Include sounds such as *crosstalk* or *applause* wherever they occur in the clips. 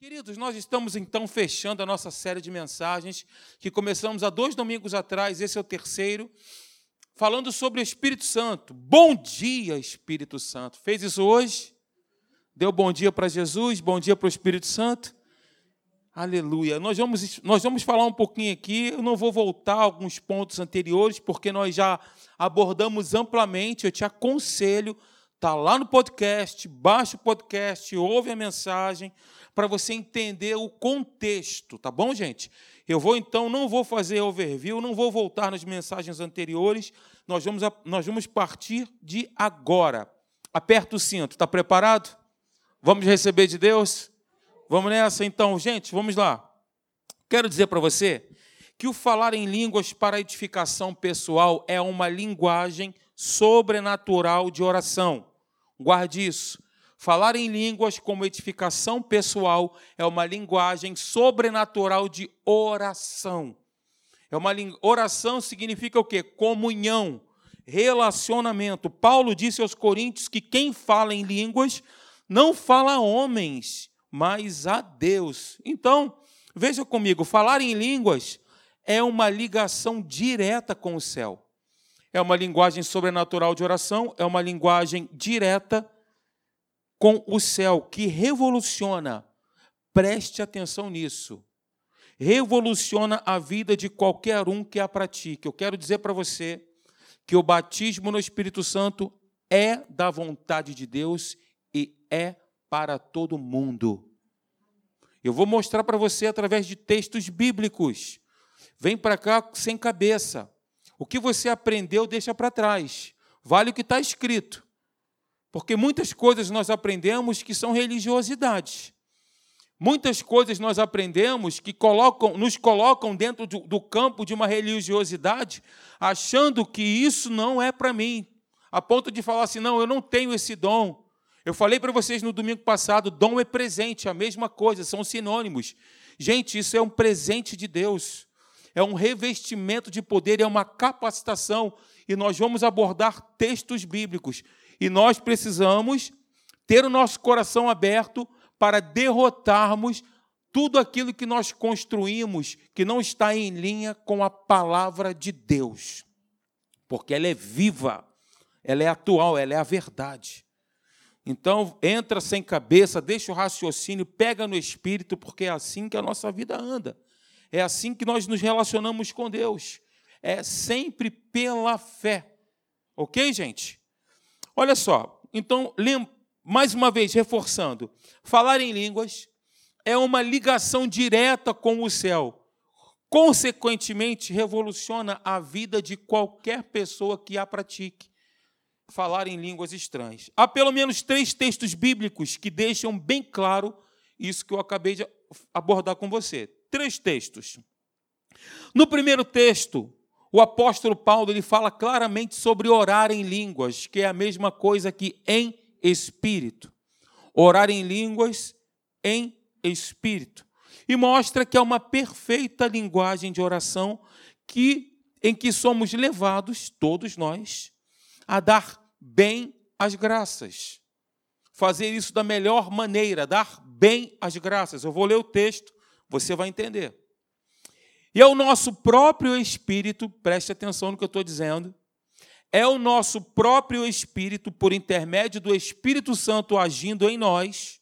Queridos, nós estamos então fechando a nossa série de mensagens que começamos há dois domingos atrás, esse é o terceiro, falando sobre o Espírito Santo. Bom dia, Espírito Santo. Fez isso hoje? Deu bom dia para Jesus, bom dia para o Espírito Santo? Aleluia. Nós vamos, nós vamos falar um pouquinho aqui, eu não vou voltar a alguns pontos anteriores, porque nós já abordamos amplamente, eu te aconselho, tá lá no podcast, baixa o podcast, ouve a mensagem, para você entender o contexto, tá bom, gente? Eu vou então, não vou fazer overview, não vou voltar nas mensagens anteriores, nós vamos, nós vamos partir de agora. Aperta o cinto, está preparado? Vamos receber de Deus? Vamos nessa então, gente, vamos lá. Quero dizer para você que o falar em línguas para edificação pessoal é uma linguagem sobrenatural de oração. Guarde isso. Falar em línguas como edificação pessoal é uma linguagem sobrenatural de oração. É uma oração significa o quê? Comunhão, relacionamento. Paulo disse aos coríntios que quem fala em línguas não fala a homens, mas a Deus. Então, veja comigo, falar em línguas é uma ligação direta com o céu. É uma linguagem sobrenatural de oração, é uma linguagem direta com o céu, que revoluciona, preste atenção nisso, revoluciona a vida de qualquer um que a pratique. Eu quero dizer para você que o batismo no Espírito Santo é da vontade de Deus e é para todo mundo. Eu vou mostrar para você através de textos bíblicos. Vem para cá sem cabeça. O que você aprendeu, deixa para trás. Vale o que está escrito. Porque muitas coisas nós aprendemos que são religiosidades. Muitas coisas nós aprendemos que colocam, nos colocam dentro do, do campo de uma religiosidade, achando que isso não é para mim, a ponto de falar assim: não, eu não tenho esse dom. Eu falei para vocês no domingo passado: dom é presente, a mesma coisa, são sinônimos. Gente, isso é um presente de Deus, é um revestimento de poder, é uma capacitação, e nós vamos abordar textos bíblicos e nós precisamos ter o nosso coração aberto para derrotarmos tudo aquilo que nós construímos que não está em linha com a palavra de Deus. Porque ela é viva, ela é atual, ela é a verdade. Então, entra sem cabeça, deixa o raciocínio, pega no espírito, porque é assim que a nossa vida anda. É assim que nós nos relacionamos com Deus. É sempre pela fé. Ok, gente? Olha só, então, mais uma vez, reforçando: falar em línguas é uma ligação direta com o céu. Consequentemente, revoluciona a vida de qualquer pessoa que a pratique. Falar em línguas estranhas. Há pelo menos três textos bíblicos que deixam bem claro isso que eu acabei de abordar com você. Três textos. No primeiro texto, o apóstolo Paulo ele fala claramente sobre orar em línguas, que é a mesma coisa que em espírito. Orar em línguas em espírito. E mostra que é uma perfeita linguagem de oração que em que somos levados todos nós a dar bem as graças. Fazer isso da melhor maneira, dar bem as graças. Eu vou ler o texto, você vai entender. E é o nosso próprio espírito, preste atenção no que eu estou dizendo, é o nosso próprio espírito, por intermédio do Espírito Santo agindo em nós,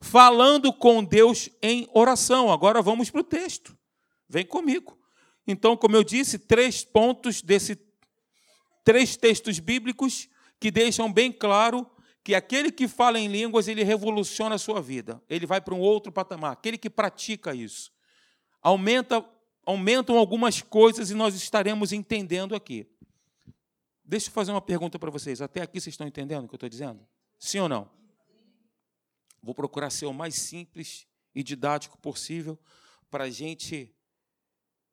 falando com Deus em oração. Agora vamos para o texto. Vem comigo. Então, como eu disse, três pontos desse três textos bíblicos que deixam bem claro que aquele que fala em línguas, ele revoluciona a sua vida. Ele vai para um outro patamar. Aquele que pratica isso aumenta, aumentam algumas coisas e nós estaremos entendendo aqui. Deixa eu fazer uma pergunta para vocês. Até aqui vocês estão entendendo o que eu estou dizendo? Sim ou não? Vou procurar ser o mais simples e didático possível para a gente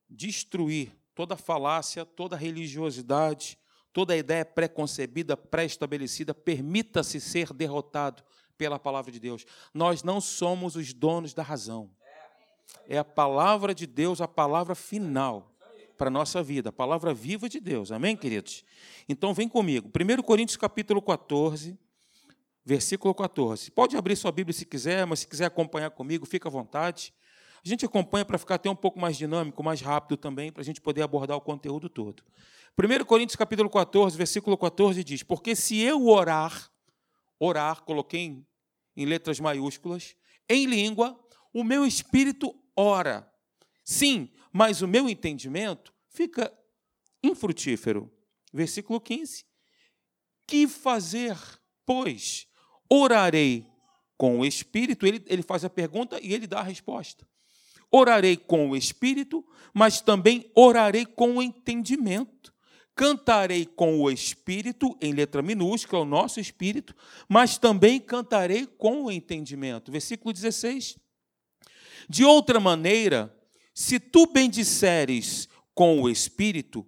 destruir toda falácia, toda religiosidade, toda ideia preconcebida, pré-estabelecida. Permita-se ser derrotado pela palavra de Deus. Nós não somos os donos da razão. É a palavra de Deus, a palavra final para a nossa vida, a palavra viva de Deus. Amém, queridos? Então vem comigo. 1 Coríntios capítulo 14, versículo 14. Pode abrir sua Bíblia se quiser, mas se quiser acompanhar comigo, fica à vontade. A gente acompanha para ficar até um pouco mais dinâmico, mais rápido também, para a gente poder abordar o conteúdo todo. 1 Coríntios capítulo 14, versículo 14 diz: Porque se eu orar, orar, coloquei em, em letras maiúsculas, em língua, o meu espírito ora. Sim, mas o meu entendimento fica infrutífero. Versículo 15. Que fazer, pois? Orarei com o espírito, ele, ele faz a pergunta e ele dá a resposta. Orarei com o espírito, mas também orarei com o entendimento. Cantarei com o espírito, em letra minúscula, o nosso espírito, mas também cantarei com o entendimento. Versículo 16. De outra maneira, se tu bendisseres com o espírito,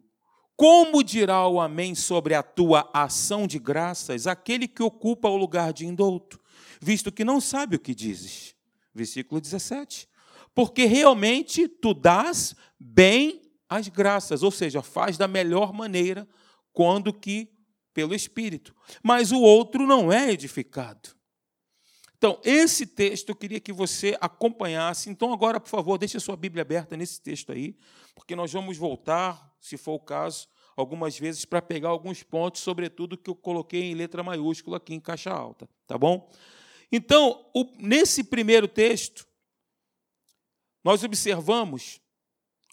como dirá o Amém sobre a tua ação de graças aquele que ocupa o lugar de indouto, visto que não sabe o que dizes? Versículo 17. Porque realmente tu dás bem as graças, ou seja, faz da melhor maneira quando que pelo Espírito. Mas o outro não é edificado. Então, esse texto eu queria que você acompanhasse. Então, agora, por favor, deixe a sua Bíblia aberta nesse texto aí, porque nós vamos voltar, se for o caso, algumas vezes para pegar alguns pontos, sobretudo que eu coloquei em letra maiúscula aqui em caixa alta, tá bom? Então, o, nesse primeiro texto, nós observamos,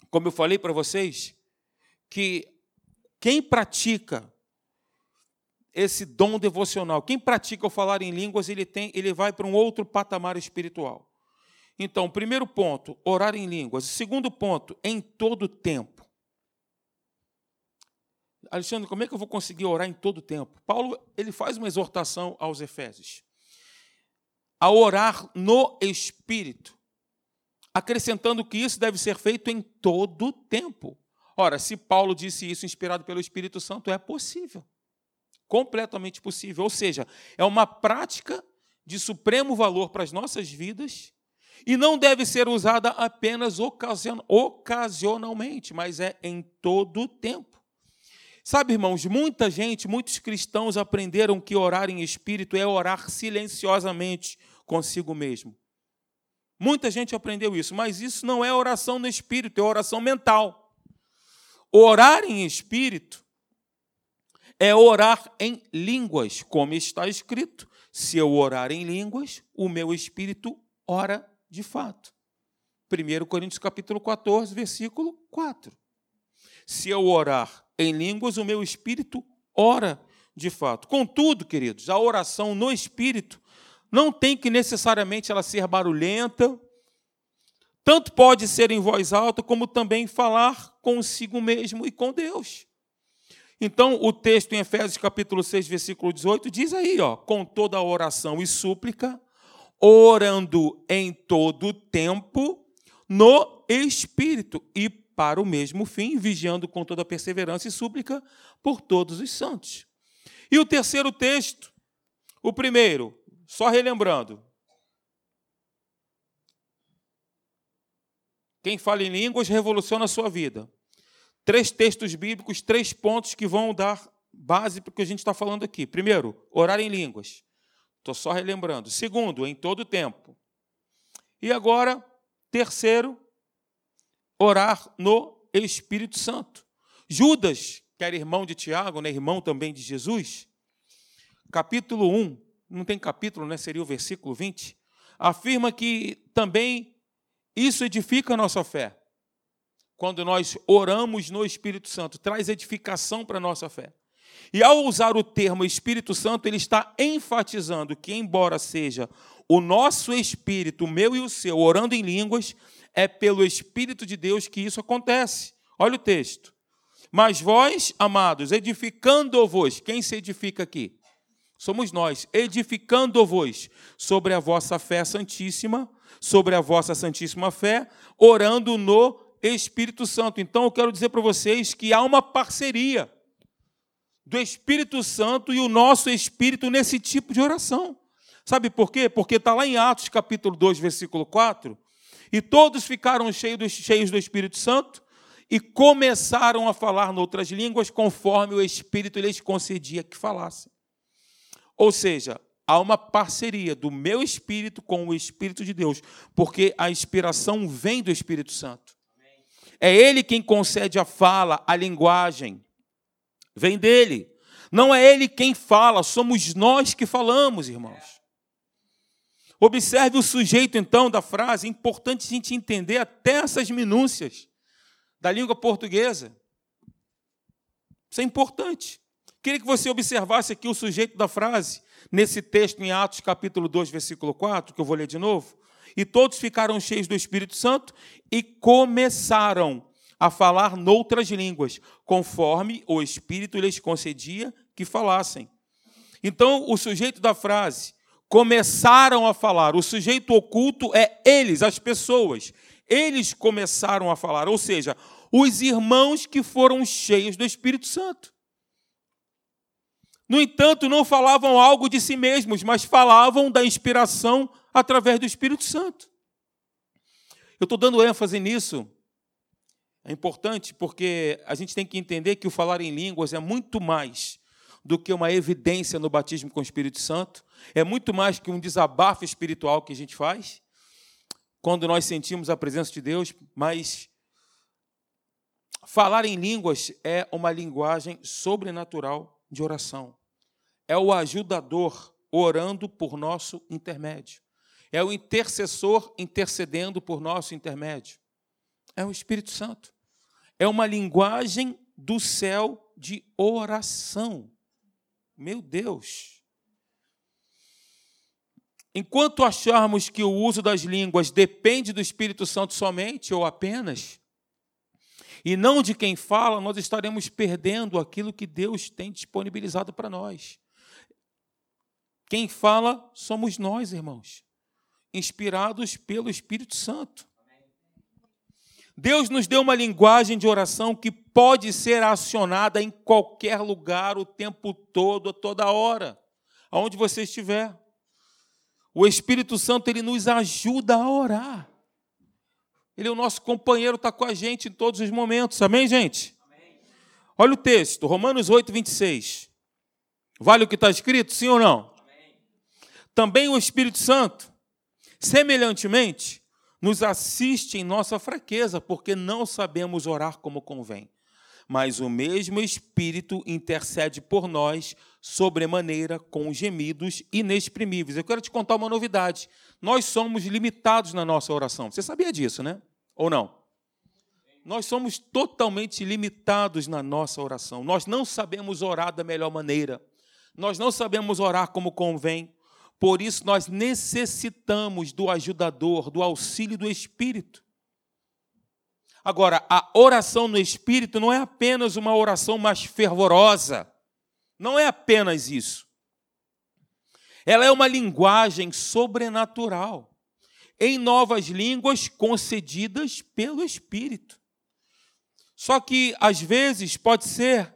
como eu falei para vocês, que quem pratica esse dom devocional. Quem pratica o falar em línguas, ele tem, ele vai para um outro patamar espiritual. Então, primeiro ponto, orar em línguas. Segundo ponto, em todo tempo. Alexandre, como é que eu vou conseguir orar em todo tempo? Paulo, ele faz uma exortação aos Efésios. A orar no espírito, acrescentando que isso deve ser feito em todo tempo. Ora, se Paulo disse isso inspirado pelo Espírito Santo, é possível completamente possível. Ou seja, é uma prática de supremo valor para as nossas vidas e não deve ser usada apenas ocasionalmente, mas é em todo tempo. Sabe, irmãos, muita gente, muitos cristãos aprenderam que orar em espírito é orar silenciosamente consigo mesmo. Muita gente aprendeu isso, mas isso não é oração no espírito, é oração mental. Orar em espírito é orar em línguas, como está escrito: se eu orar em línguas, o meu espírito ora de fato. 1 Coríntios capítulo 14, versículo 4. Se eu orar em línguas, o meu espírito ora de fato. Contudo, queridos, a oração no espírito não tem que necessariamente ela ser barulhenta, tanto pode ser em voz alta, como também falar consigo mesmo e com Deus. Então, o texto em Efésios capítulo 6, versículo 18, diz aí, ó, com toda oração e súplica, orando em todo tempo no Espírito e para o mesmo fim, vigiando com toda perseverança e súplica por todos os santos. E o terceiro texto, o primeiro, só relembrando. Quem fala em línguas revoluciona a sua vida três textos bíblicos, três pontos que vão dar base para o que a gente está falando aqui. Primeiro, orar em línguas. Estou só relembrando. Segundo, em todo tempo. E agora, terceiro, orar no Espírito Santo. Judas, que era irmão de Tiago, né, irmão também de Jesus, capítulo 1, não tem capítulo, né, seria o versículo 20, afirma que também isso edifica a nossa fé quando nós oramos no Espírito Santo, traz edificação para a nossa fé. E ao usar o termo Espírito Santo, ele está enfatizando que, embora seja o nosso espírito, o meu e o seu, orando em línguas, é pelo Espírito de Deus que isso acontece. Olha o texto. Mas vós, amados, edificando-vos, quem se edifica aqui? Somos nós, edificando-vos sobre a vossa fé santíssima, sobre a vossa santíssima fé, orando no Espírito Santo. Então eu quero dizer para vocês que há uma parceria do Espírito Santo e o nosso espírito nesse tipo de oração. Sabe por quê? Porque está lá em Atos capítulo 2, versículo 4, e todos ficaram cheios, do Espírito Santo e começaram a falar noutras línguas conforme o Espírito lhes concedia que falassem. Ou seja, há uma parceria do meu espírito com o Espírito de Deus, porque a inspiração vem do Espírito Santo. É Ele quem concede a fala, a linguagem. Vem dele. Não é Ele quem fala, somos nós que falamos, irmãos. Observe o sujeito, então, da frase. É importante a gente entender até essas minúcias da língua portuguesa. Isso é importante. Queria que você observasse aqui o sujeito da frase, nesse texto em Atos capítulo 2, versículo 4, que eu vou ler de novo. E todos ficaram cheios do Espírito Santo e começaram a falar noutras línguas, conforme o Espírito lhes concedia que falassem. Então, o sujeito da frase começaram a falar. O sujeito oculto é eles, as pessoas. Eles começaram a falar, ou seja, os irmãos que foram cheios do Espírito Santo. No entanto, não falavam algo de si mesmos, mas falavam da inspiração através do Espírito Santo. Eu estou dando ênfase nisso. É importante porque a gente tem que entender que o falar em línguas é muito mais do que uma evidência no batismo com o Espírito Santo, é muito mais que um desabafo espiritual que a gente faz quando nós sentimos a presença de Deus, mas falar em línguas é uma linguagem sobrenatural de oração é o ajudador orando por nosso intermédio. É o intercessor intercedendo por nosso intermédio. É o Espírito Santo. É uma linguagem do céu de oração. Meu Deus. Enquanto acharmos que o uso das línguas depende do Espírito Santo somente ou apenas, e não de quem fala, nós estaremos perdendo aquilo que Deus tem disponibilizado para nós. Quem fala somos nós, irmãos, inspirados pelo Espírito Santo. Deus nos deu uma linguagem de oração que pode ser acionada em qualquer lugar, o tempo todo, a toda hora, aonde você estiver. O Espírito Santo ele nos ajuda a orar. Ele é o nosso companheiro, está com a gente em todos os momentos. Amém, gente? Amém. Olha o texto, Romanos 8, 26. Vale o que está escrito, sim ou não? Também o Espírito Santo, semelhantemente, nos assiste em nossa fraqueza, porque não sabemos orar como convém. Mas o mesmo Espírito intercede por nós sobremaneira com gemidos inexprimíveis. Eu quero te contar uma novidade. Nós somos limitados na nossa oração. Você sabia disso, né? Ou não? Nós somos totalmente limitados na nossa oração. Nós não sabemos orar da melhor maneira. Nós não sabemos orar como convém. Por isso, nós necessitamos do ajudador, do auxílio do Espírito. Agora, a oração no Espírito não é apenas uma oração mais fervorosa. Não é apenas isso. Ela é uma linguagem sobrenatural, em novas línguas concedidas pelo Espírito. Só que, às vezes, pode ser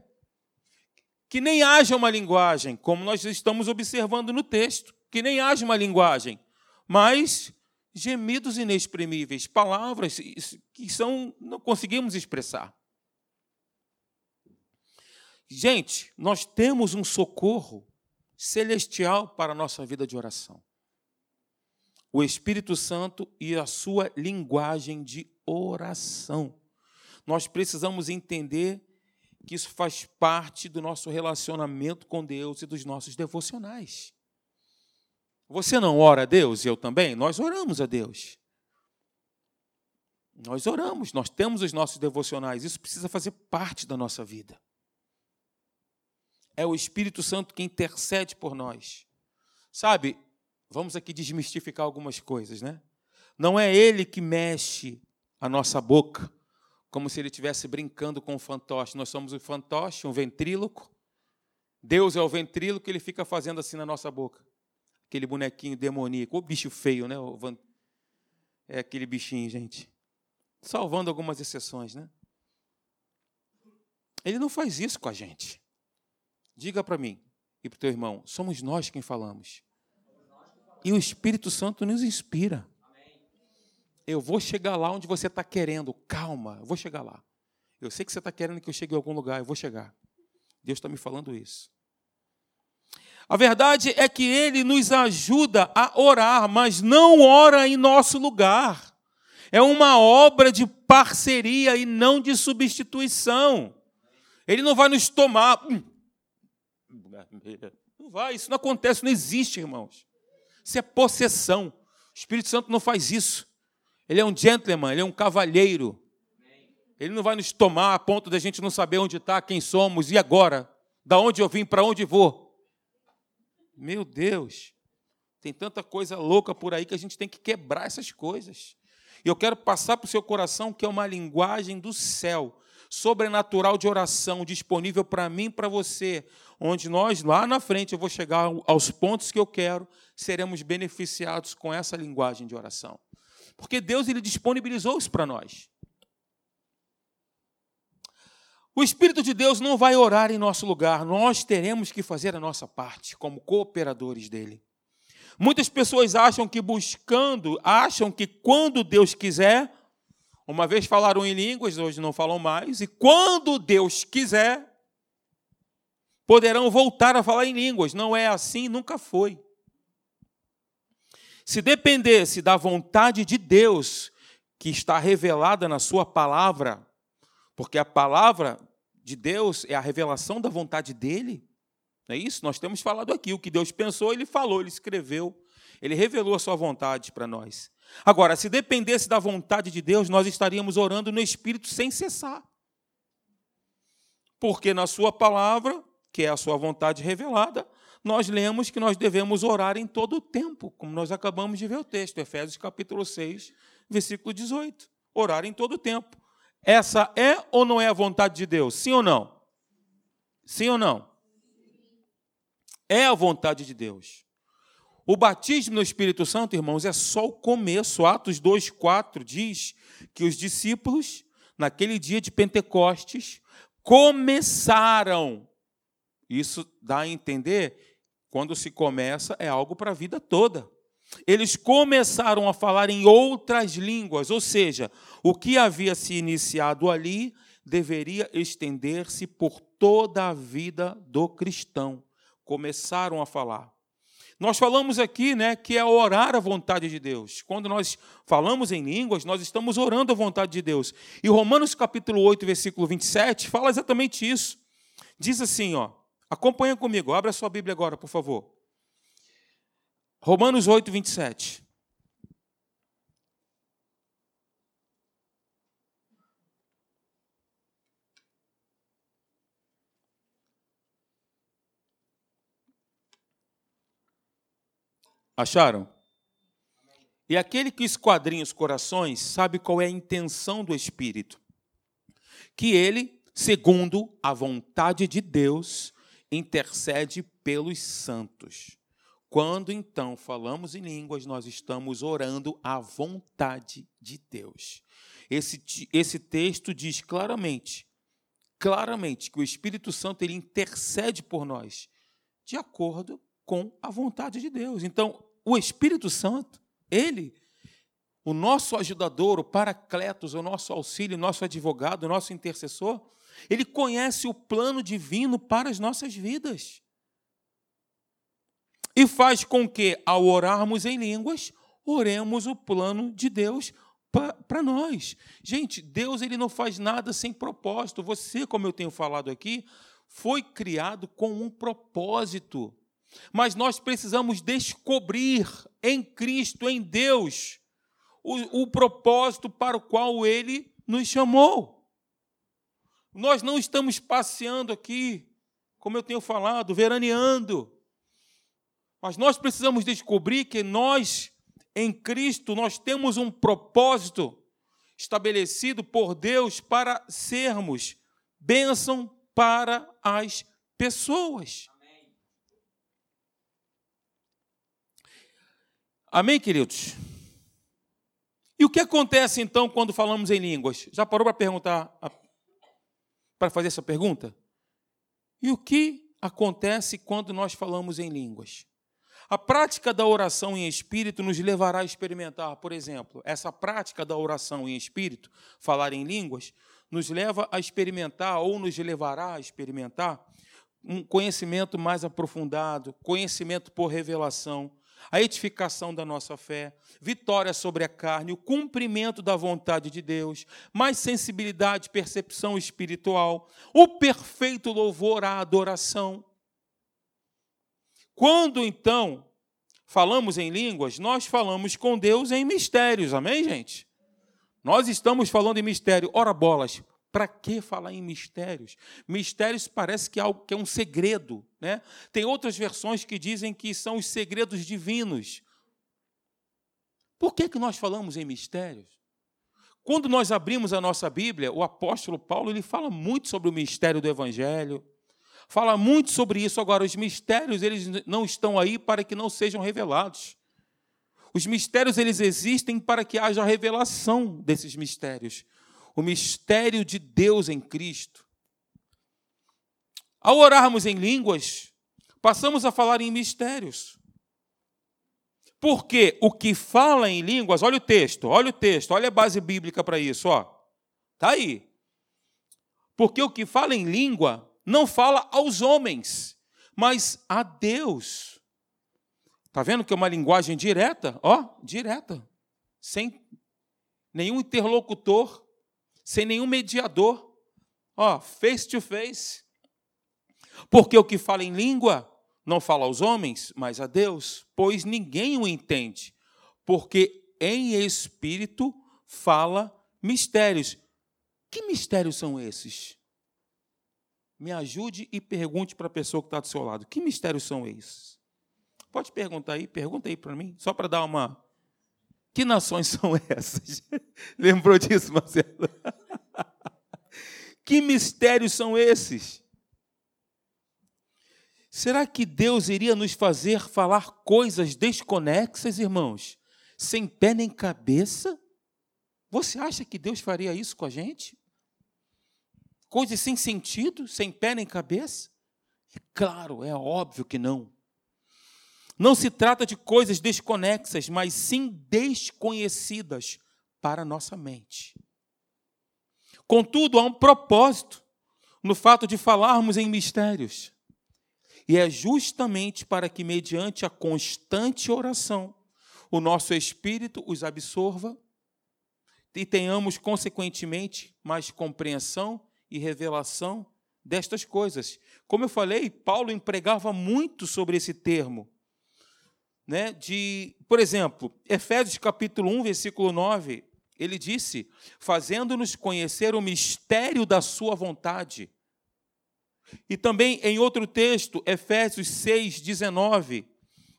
que nem haja uma linguagem, como nós estamos observando no texto que nem haja uma linguagem, mas gemidos inexprimíveis, palavras que são não conseguimos expressar. Gente, nós temos um socorro celestial para a nossa vida de oração. O Espírito Santo e a sua linguagem de oração. Nós precisamos entender que isso faz parte do nosso relacionamento com Deus e dos nossos devocionais. Você não ora a Deus? Eu também? Nós oramos a Deus. Nós oramos, nós temos os nossos devocionais, isso precisa fazer parte da nossa vida. É o Espírito Santo que intercede por nós. Sabe, vamos aqui desmistificar algumas coisas, né? Não é ele que mexe a nossa boca, como se ele estivesse brincando com o fantoche. Nós somos o fantoche, um ventríloco. Deus é o ventríloco, ele fica fazendo assim na nossa boca aquele bonequinho demoníaco. O bicho feio, né? É aquele bichinho, gente. Salvando algumas exceções, né? Ele não faz isso com a gente. Diga para mim e para o teu irmão: somos nós quem falamos. E o Espírito Santo nos inspira. Eu vou chegar lá onde você está querendo. Calma, eu vou chegar lá. Eu sei que você está querendo que eu chegue em algum lugar, eu vou chegar. Deus está me falando isso. A verdade é que ele nos ajuda a orar, mas não ora em nosso lugar. É uma obra de parceria e não de substituição. Ele não vai nos tomar. Não vai, isso não acontece, não existe, irmãos. Isso é possessão. O Espírito Santo não faz isso. Ele é um gentleman, ele é um cavalheiro. Ele não vai nos tomar a ponto da gente não saber onde está, quem somos e agora, da onde eu vim, para onde vou. Meu Deus, tem tanta coisa louca por aí que a gente tem que quebrar essas coisas. E eu quero passar para o seu coração que é uma linguagem do céu, sobrenatural de oração, disponível para mim e para você, onde nós, lá na frente, eu vou chegar aos pontos que eu quero, seremos beneficiados com essa linguagem de oração. Porque Deus ele disponibilizou isso para nós. O Espírito de Deus não vai orar em nosso lugar, nós teremos que fazer a nossa parte como cooperadores dele. Muitas pessoas acham que buscando, acham que quando Deus quiser, uma vez falaram em línguas, hoje não falam mais, e quando Deus quiser, poderão voltar a falar em línguas. Não é assim, nunca foi. Se dependesse da vontade de Deus, que está revelada na Sua palavra, porque a palavra de Deus é a revelação da vontade dele, não é isso? Nós temos falado aqui. O que Deus pensou, ele falou, ele escreveu, ele revelou a Sua vontade para nós. Agora, se dependesse da vontade de Deus, nós estaríamos orando no Espírito sem cessar. Porque na Sua palavra, que é a Sua vontade revelada, nós lemos que nós devemos orar em todo o tempo, como nós acabamos de ver o texto, Efésios capítulo 6, versículo 18. Orar em todo o tempo. Essa é ou não é a vontade de Deus? Sim ou não? Sim ou não? É a vontade de Deus. O batismo no Espírito Santo, irmãos, é só o começo. Atos 2:4 diz que os discípulos, naquele dia de Pentecostes, começaram. Isso dá a entender quando se começa, é algo para a vida toda. Eles começaram a falar em outras línguas, ou seja, o que havia se iniciado ali deveria estender-se por toda a vida do cristão. Começaram a falar. Nós falamos aqui, né, que é orar a vontade de Deus. Quando nós falamos em línguas, nós estamos orando a vontade de Deus. E Romanos capítulo 8, versículo 27 fala exatamente isso. Diz assim, ó: Acompanha comigo, abra sua Bíblia agora, por favor. Romanos 8, 27. Acharam? E aquele que esquadrinha os corações sabe qual é a intenção do Espírito. Que ele, segundo a vontade de Deus, intercede pelos santos. Quando então falamos em línguas, nós estamos orando à vontade de Deus. Esse, esse texto diz claramente, claramente, que o Espírito Santo ele intercede por nós de acordo com a vontade de Deus. Então, o Espírito Santo, ele, o nosso ajudador, o Paracletos, o nosso auxílio, o nosso advogado, o nosso intercessor, ele conhece o plano divino para as nossas vidas. E faz com que, ao orarmos em línguas, oremos o plano de Deus para nós. Gente, Deus ele não faz nada sem propósito. Você, como eu tenho falado aqui, foi criado com um propósito. Mas nós precisamos descobrir em Cristo, em Deus, o, o propósito para o qual Ele nos chamou. Nós não estamos passeando aqui, como eu tenho falado, veraneando. Mas nós precisamos descobrir que nós, em Cristo, nós temos um propósito estabelecido por Deus para sermos bênção para as pessoas. Amém, Amém queridos? E o que acontece então quando falamos em línguas? Já parou para perguntar para fazer essa pergunta? E o que acontece quando nós falamos em línguas? A prática da oração em espírito nos levará a experimentar, por exemplo, essa prática da oração em espírito, falar em línguas, nos leva a experimentar ou nos levará a experimentar um conhecimento mais aprofundado, conhecimento por revelação, a edificação da nossa fé, vitória sobre a carne, o cumprimento da vontade de Deus, mais sensibilidade, percepção espiritual, o perfeito louvor à adoração. Quando então falamos em línguas, nós falamos com Deus em mistérios, amém, gente? Nós estamos falando em mistério. Ora, bolas, para que falar em mistérios? Mistérios parece que é algo que é um segredo, né? Tem outras versões que dizem que são os segredos divinos. Por que, que nós falamos em mistérios? Quando nós abrimos a nossa Bíblia, o apóstolo Paulo ele fala muito sobre o mistério do Evangelho, fala muito sobre isso. Agora, os mistérios eles não estão aí para que não sejam revelados. Os mistérios eles existem para que haja revelação desses mistérios o mistério de Deus em Cristo. Ao orarmos em línguas, passamos a falar em mistérios. Porque o que fala em línguas, olha o texto, olha o texto, olha a base bíblica para isso, ó. Tá aí. Porque o que fala em língua não fala aos homens, mas a Deus. Tá vendo que é uma linguagem direta? Ó, direta. Sem nenhum interlocutor, sem nenhum mediador, ó, face to face. Porque o que fala em língua não fala aos homens, mas a Deus, pois ninguém o entende, porque em espírito fala mistérios. Que mistérios são esses? Me ajude e pergunte para a pessoa que está do seu lado. Que mistérios são esses? Pode perguntar aí, pergunta aí para mim, só para dar uma que nações *laughs* são essas? *laughs* Lembrou disso, Marcelo? *laughs* que mistérios são esses? Será que Deus iria nos fazer falar coisas desconexas, irmãos? Sem pé nem cabeça? Você acha que Deus faria isso com a gente? Coisas sem sentido, sem pé nem cabeça? É claro, é óbvio que não. Não se trata de coisas desconexas, mas sim desconhecidas para a nossa mente. Contudo, há um propósito no fato de falarmos em mistérios. E é justamente para que, mediante a constante oração, o nosso espírito os absorva e tenhamos, consequentemente, mais compreensão e revelação destas coisas. Como eu falei, Paulo empregava muito sobre esse termo né, de, por exemplo, Efésios capítulo 1, versículo 9, ele disse: "Fazendo-nos conhecer o mistério da sua vontade". E também em outro texto, Efésios 6, 19,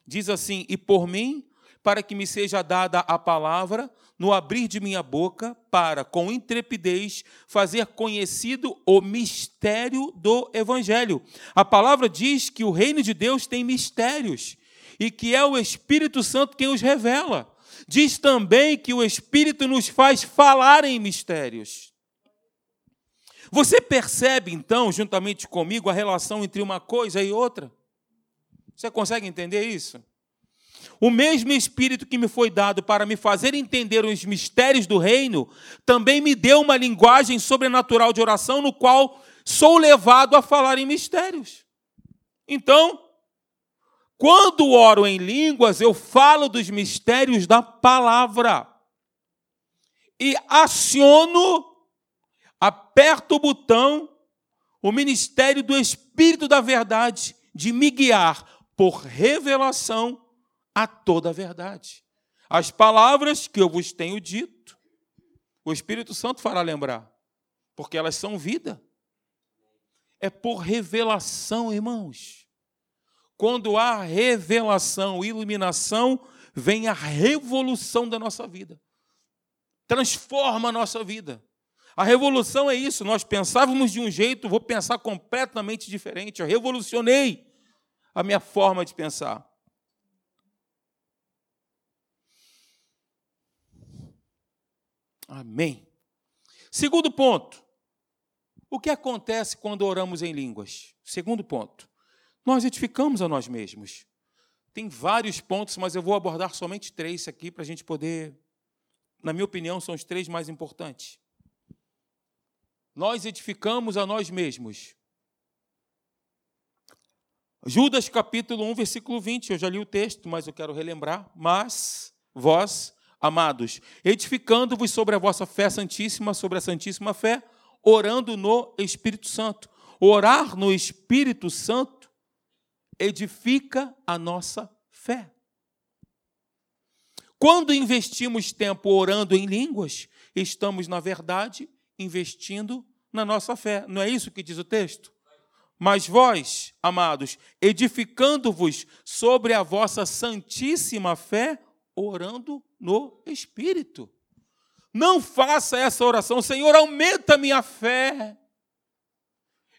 diz assim: "E por mim, para que me seja dada a palavra no abrir de minha boca, para, com intrepidez, fazer conhecido o mistério do Evangelho. A palavra diz que o reino de Deus tem mistérios e que é o Espírito Santo quem os revela. Diz também que o Espírito nos faz falar em mistérios. Você percebe, então, juntamente comigo, a relação entre uma coisa e outra? Você consegue entender isso? O mesmo Espírito que me foi dado para me fazer entender os mistérios do reino, também me deu uma linguagem sobrenatural de oração, no qual sou levado a falar em mistérios. Então, quando oro em línguas, eu falo dos mistérios da palavra. E aciono, aperto o botão, o ministério do Espírito da Verdade, de me guiar por revelação a toda a verdade. As palavras que eu vos tenho dito, o Espírito Santo fará lembrar, porque elas são vida. É por revelação, irmãos. Quando há revelação, iluminação, vem a revolução da nossa vida. Transforma a nossa vida. A revolução é isso. Nós pensávamos de um jeito, vou pensar completamente diferente. Eu revolucionei a minha forma de pensar. Amém. Segundo ponto. O que acontece quando oramos em línguas? Segundo ponto nós edificamos a nós mesmos. Tem vários pontos, mas eu vou abordar somente três aqui para a gente poder, na minha opinião, são os três mais importantes. Nós edificamos a nós mesmos. Judas capítulo 1, versículo 20, eu já li o texto, mas eu quero relembrar. Mas vós, amados, edificando-vos sobre a vossa fé santíssima, sobre a santíssima fé, orando no Espírito Santo. Orar no Espírito Santo edifica a nossa fé. Quando investimos tempo orando em línguas, estamos, na verdade, investindo na nossa fé. Não é isso que diz o texto? Mas vós, amados, edificando-vos sobre a vossa santíssima fé, orando no Espírito. Não faça essa oração, Senhor, aumenta minha fé.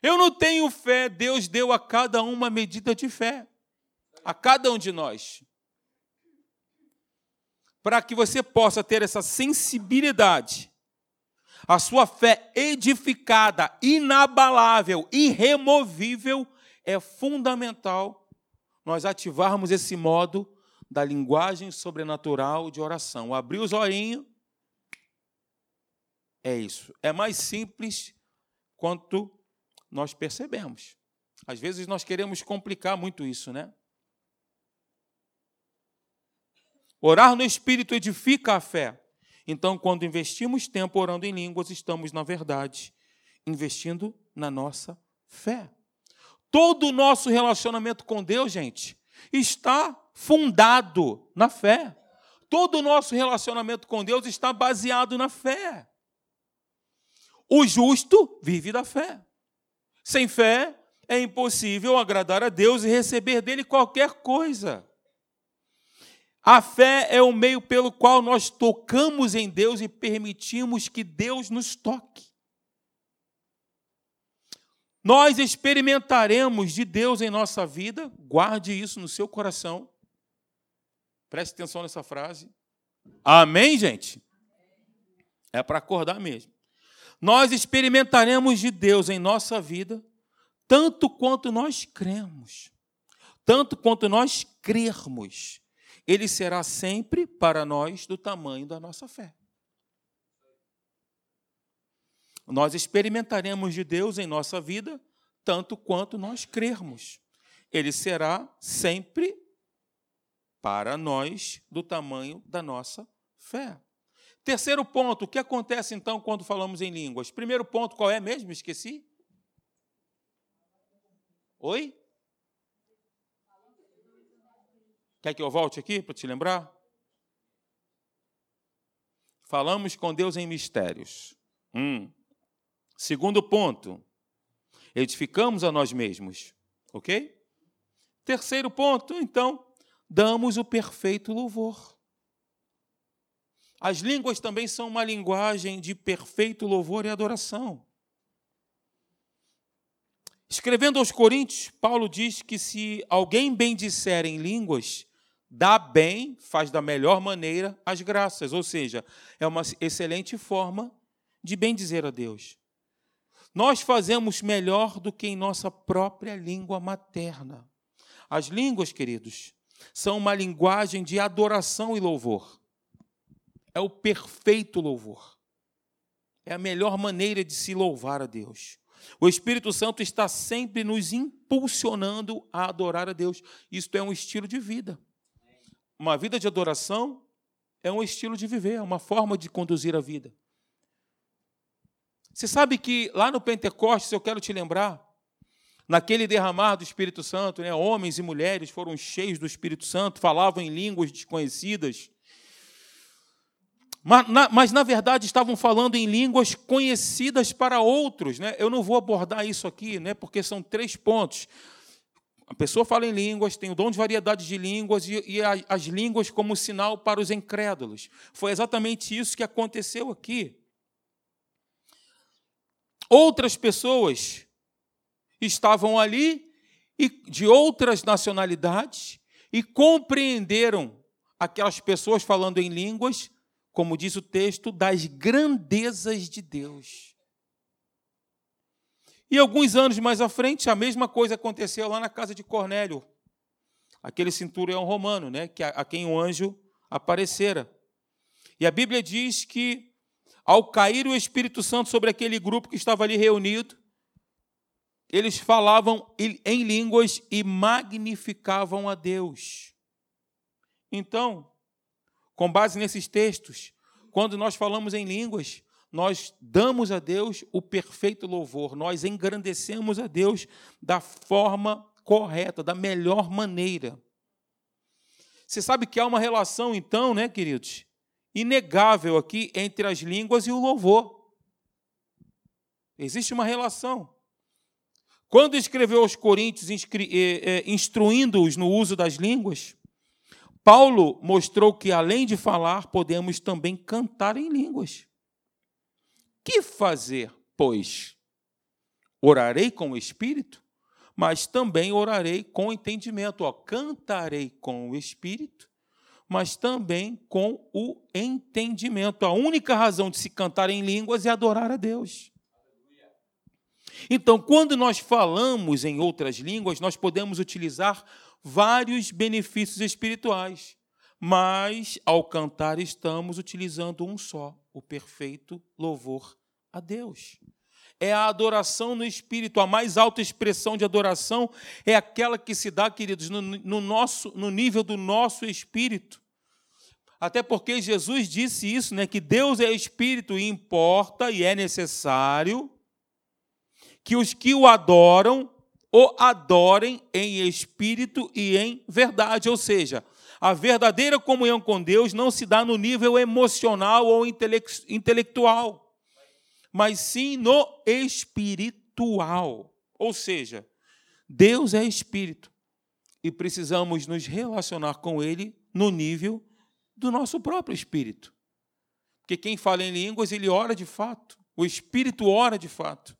Eu não tenho fé, Deus deu a cada um uma medida de fé, a cada um de nós. Para que você possa ter essa sensibilidade a sua fé edificada, inabalável, irremovível, é fundamental nós ativarmos esse modo da linguagem sobrenatural de oração. Abrir os olhinhos, é isso. É mais simples quanto nós percebemos. Às vezes nós queremos complicar muito isso, né? Orar no Espírito edifica a fé. Então, quando investimos tempo orando em línguas, estamos, na verdade, investindo na nossa fé. Todo o nosso relacionamento com Deus, gente, está fundado na fé. Todo o nosso relacionamento com Deus está baseado na fé. O justo vive da fé. Sem fé é impossível agradar a Deus e receber dele qualquer coisa. A fé é o meio pelo qual nós tocamos em Deus e permitimos que Deus nos toque. Nós experimentaremos de Deus em nossa vida, guarde isso no seu coração. Preste atenção nessa frase. Amém, gente? É para acordar mesmo. Nós experimentaremos de Deus em nossa vida, tanto quanto nós cremos, tanto quanto nós crermos ele será sempre para nós do tamanho da nossa fé. Nós experimentaremos de Deus em nossa vida tanto quanto nós crermos. Ele será sempre para nós do tamanho da nossa fé. Terceiro ponto, o que acontece então quando falamos em línguas? Primeiro ponto, qual é mesmo? Esqueci? Oi? Quer que eu volte aqui para te lembrar? Falamos com Deus em mistérios. Hum. Segundo ponto, edificamos a nós mesmos. Ok? Terceiro ponto, então, damos o perfeito louvor. As línguas também são uma linguagem de perfeito louvor e adoração. Escrevendo aos Coríntios, Paulo diz que se alguém bem disser em línguas, dá bem, faz da melhor maneira as graças, ou seja, é uma excelente forma de bem dizer a Deus. Nós fazemos melhor do que em nossa própria língua materna. As línguas, queridos, são uma linguagem de adoração e louvor. É o perfeito louvor. É a melhor maneira de se louvar a Deus. O Espírito Santo está sempre nos impulsionando a adorar a Deus. Isto é um estilo de vida. Uma vida de adoração é um estilo de viver, é uma forma de conduzir a vida. Você sabe que lá no Pentecostes, eu quero te lembrar, naquele derramar do Espírito Santo, né, homens e mulheres foram cheios do Espírito Santo, falavam em línguas desconhecidas, mas na, mas, na, verdade, estavam falando em línguas conhecidas para outros. Né? Eu não vou abordar isso aqui, né, porque são três pontos. A pessoa fala em línguas, tem o dom de variedade de línguas e, e as línguas como sinal para os incrédulos. Foi exatamente isso que aconteceu aqui. Outras pessoas estavam ali e de outras nacionalidades e compreenderam aquelas pessoas falando em línguas, como diz o texto, das grandezas de Deus. E alguns anos mais à frente, a mesma coisa aconteceu lá na casa de Cornélio, aquele cinturão romano, né, que a, a quem o anjo aparecera. E a Bíblia diz que, ao cair o Espírito Santo sobre aquele grupo que estava ali reunido, eles falavam em línguas e magnificavam a Deus. Então, com base nesses textos, quando nós falamos em línguas, nós damos a Deus o perfeito louvor, nós engrandecemos a Deus da forma correta, da melhor maneira. Você sabe que há uma relação, então, né, queridos, inegável aqui entre as línguas e o louvor. Existe uma relação. Quando escreveu aos Coríntios, eh, eh, instruindo-os no uso das línguas, Paulo mostrou que, além de falar, podemos também cantar em línguas. Que fazer, pois? Orarei com o Espírito, mas também orarei com entendimento. Ó, cantarei com o Espírito, mas também com o entendimento. A única razão de se cantar em línguas é adorar a Deus. Então, quando nós falamos em outras línguas, nós podemos utilizar vários benefícios espirituais, mas ao cantar estamos utilizando um só, o perfeito louvor a Deus. É a adoração no espírito, a mais alta expressão de adoração é aquela que se dá, queridos, no, no nosso, no nível do nosso espírito. Até porque Jesus disse isso, né, que Deus é espírito e importa e é necessário que os que o adoram o adorem em espírito e em verdade. Ou seja, a verdadeira comunhão com Deus não se dá no nível emocional ou intelectual, mas sim no espiritual. Ou seja, Deus é espírito e precisamos nos relacionar com Ele no nível do nosso próprio espírito. Porque quem fala em línguas, ele ora de fato, o espírito ora de fato.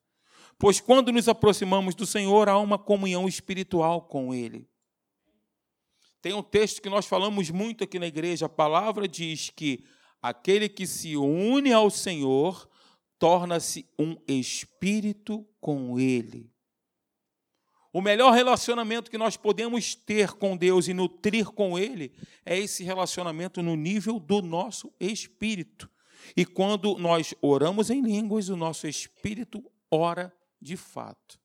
Pois quando nos aproximamos do Senhor, há uma comunhão espiritual com Ele. Tem um texto que nós falamos muito aqui na igreja. A palavra diz que aquele que se une ao Senhor torna-se um espírito com Ele. O melhor relacionamento que nós podemos ter com Deus e nutrir com Ele é esse relacionamento no nível do nosso espírito. E quando nós oramos em línguas, o nosso espírito ora de fato.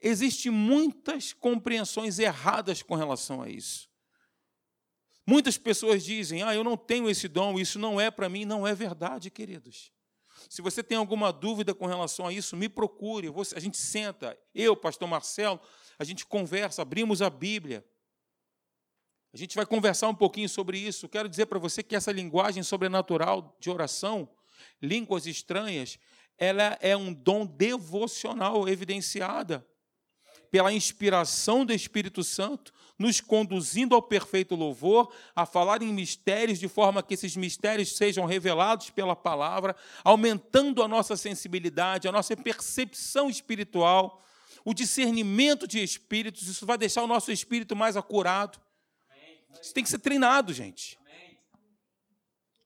Existem muitas compreensões erradas com relação a isso. Muitas pessoas dizem: Ah, eu não tenho esse dom, isso não é para mim. Não é verdade, queridos. Se você tem alguma dúvida com relação a isso, me procure. A gente senta, eu, pastor Marcelo, a gente conversa, abrimos a Bíblia. A gente vai conversar um pouquinho sobre isso. Quero dizer para você que essa linguagem sobrenatural de oração, línguas estranhas, ela é um dom devocional evidenciada pela inspiração do Espírito Santo, nos conduzindo ao perfeito louvor, a falar em mistérios de forma que esses mistérios sejam revelados pela palavra, aumentando a nossa sensibilidade, a nossa percepção espiritual, o discernimento de espíritos, isso vai deixar o nosso espírito mais acurado. Isso tem que ser treinado, gente.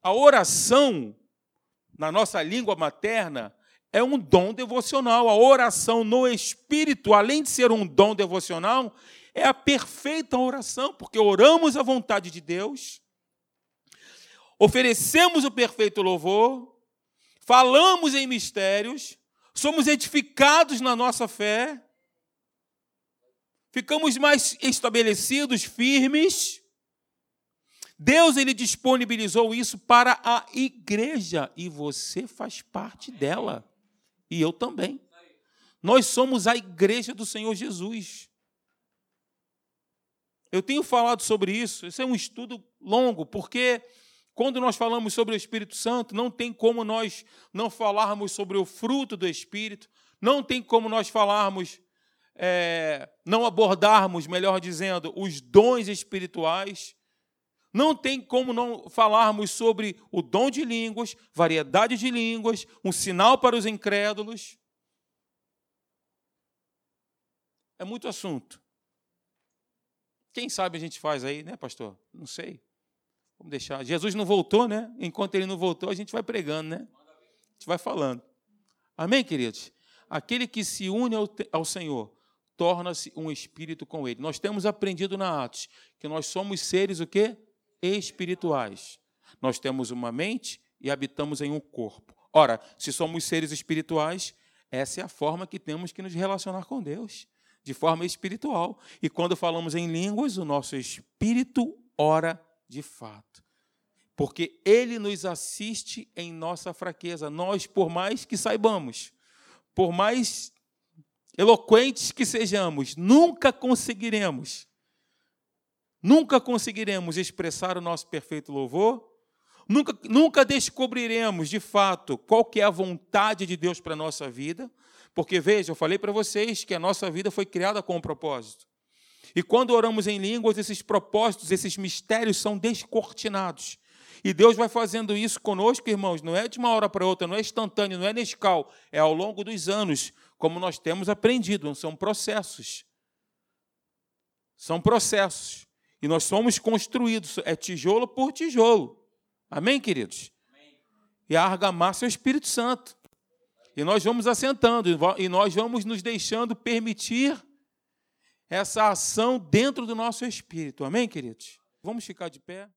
A oração na nossa língua materna é um dom devocional. A oração no Espírito, além de ser um dom devocional, é a perfeita oração, porque oramos a vontade de Deus, oferecemos o perfeito louvor, falamos em mistérios, somos edificados na nossa fé, ficamos mais estabelecidos, firmes. Deus ele disponibilizou isso para a igreja e você faz parte dela. E eu também. Nós somos a igreja do Senhor Jesus. Eu tenho falado sobre isso, isso é um estudo longo, porque quando nós falamos sobre o Espírito Santo, não tem como nós não falarmos sobre o fruto do Espírito, não tem como nós falarmos, é, não abordarmos, melhor dizendo, os dons espirituais. Não tem como não falarmos sobre o dom de línguas, variedade de línguas, um sinal para os incrédulos. É muito assunto. Quem sabe a gente faz aí, né, pastor? Não sei. Vamos deixar. Jesus não voltou, né? Enquanto ele não voltou, a gente vai pregando, né? A gente vai falando. Amém, queridos? Aquele que se une ao, ao Senhor torna-se um espírito com ele. Nós temos aprendido na Atos que nós somos seres o quê? Espirituais. Nós temos uma mente e habitamos em um corpo. Ora, se somos seres espirituais, Essa é a forma que temos que nos relacionar com Deus, de forma espiritual. E quando falamos em línguas, o nosso espírito ora de fato. Porque ele nos assiste em nossa fraqueza. Nós, por mais que saibamos, por mais eloquentes que sejamos, nunca conseguiremos, nunca conseguiremos expressar o nosso perfeito louvor, nunca, nunca descobriremos de fato qual que é a vontade de Deus para a nossa vida, porque veja, eu falei para vocês que a nossa vida foi criada com um propósito. E quando oramos em línguas, esses propósitos, esses mistérios são descortinados. E Deus vai fazendo isso conosco, irmãos, não é de uma hora para outra, não é instantâneo, não é nescal, é ao longo dos anos, como nós temos aprendido, são processos. São processos. E nós somos construídos, é tijolo por tijolo. Amém, queridos? Amém. E a argamassa é o Espírito Santo. E nós vamos assentando, e nós vamos nos deixando permitir essa ação dentro do nosso espírito. Amém, queridos? Vamos ficar de pé.